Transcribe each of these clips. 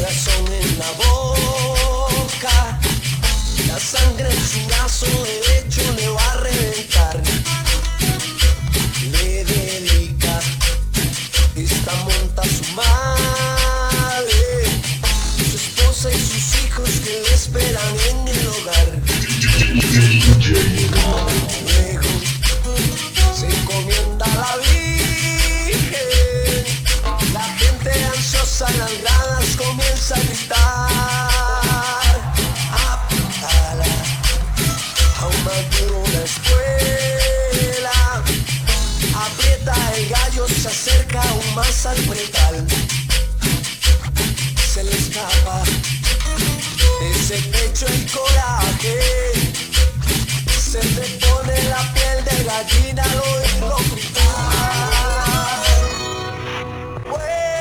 corazón en la boca. La sangre en su brazo derecho le va a reventar. Le dedica esta monta a su madre, su esposa y sus hijos que le esperan en el hogar. Acerca aún más al pretal. Se le escapa de ese pecho el coraje. Se te pone la piel de gallina al oírlo gritar. Vuelta.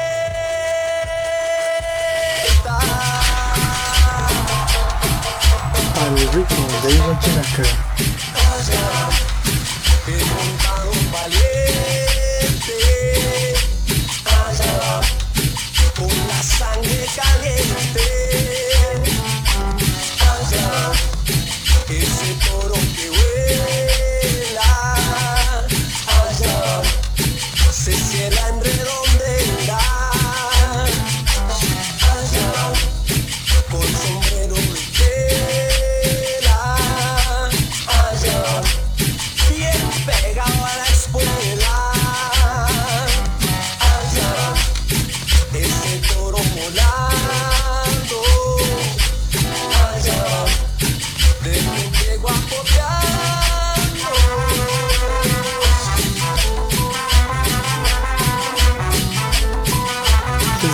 al ritmo de Ivo Chinaca.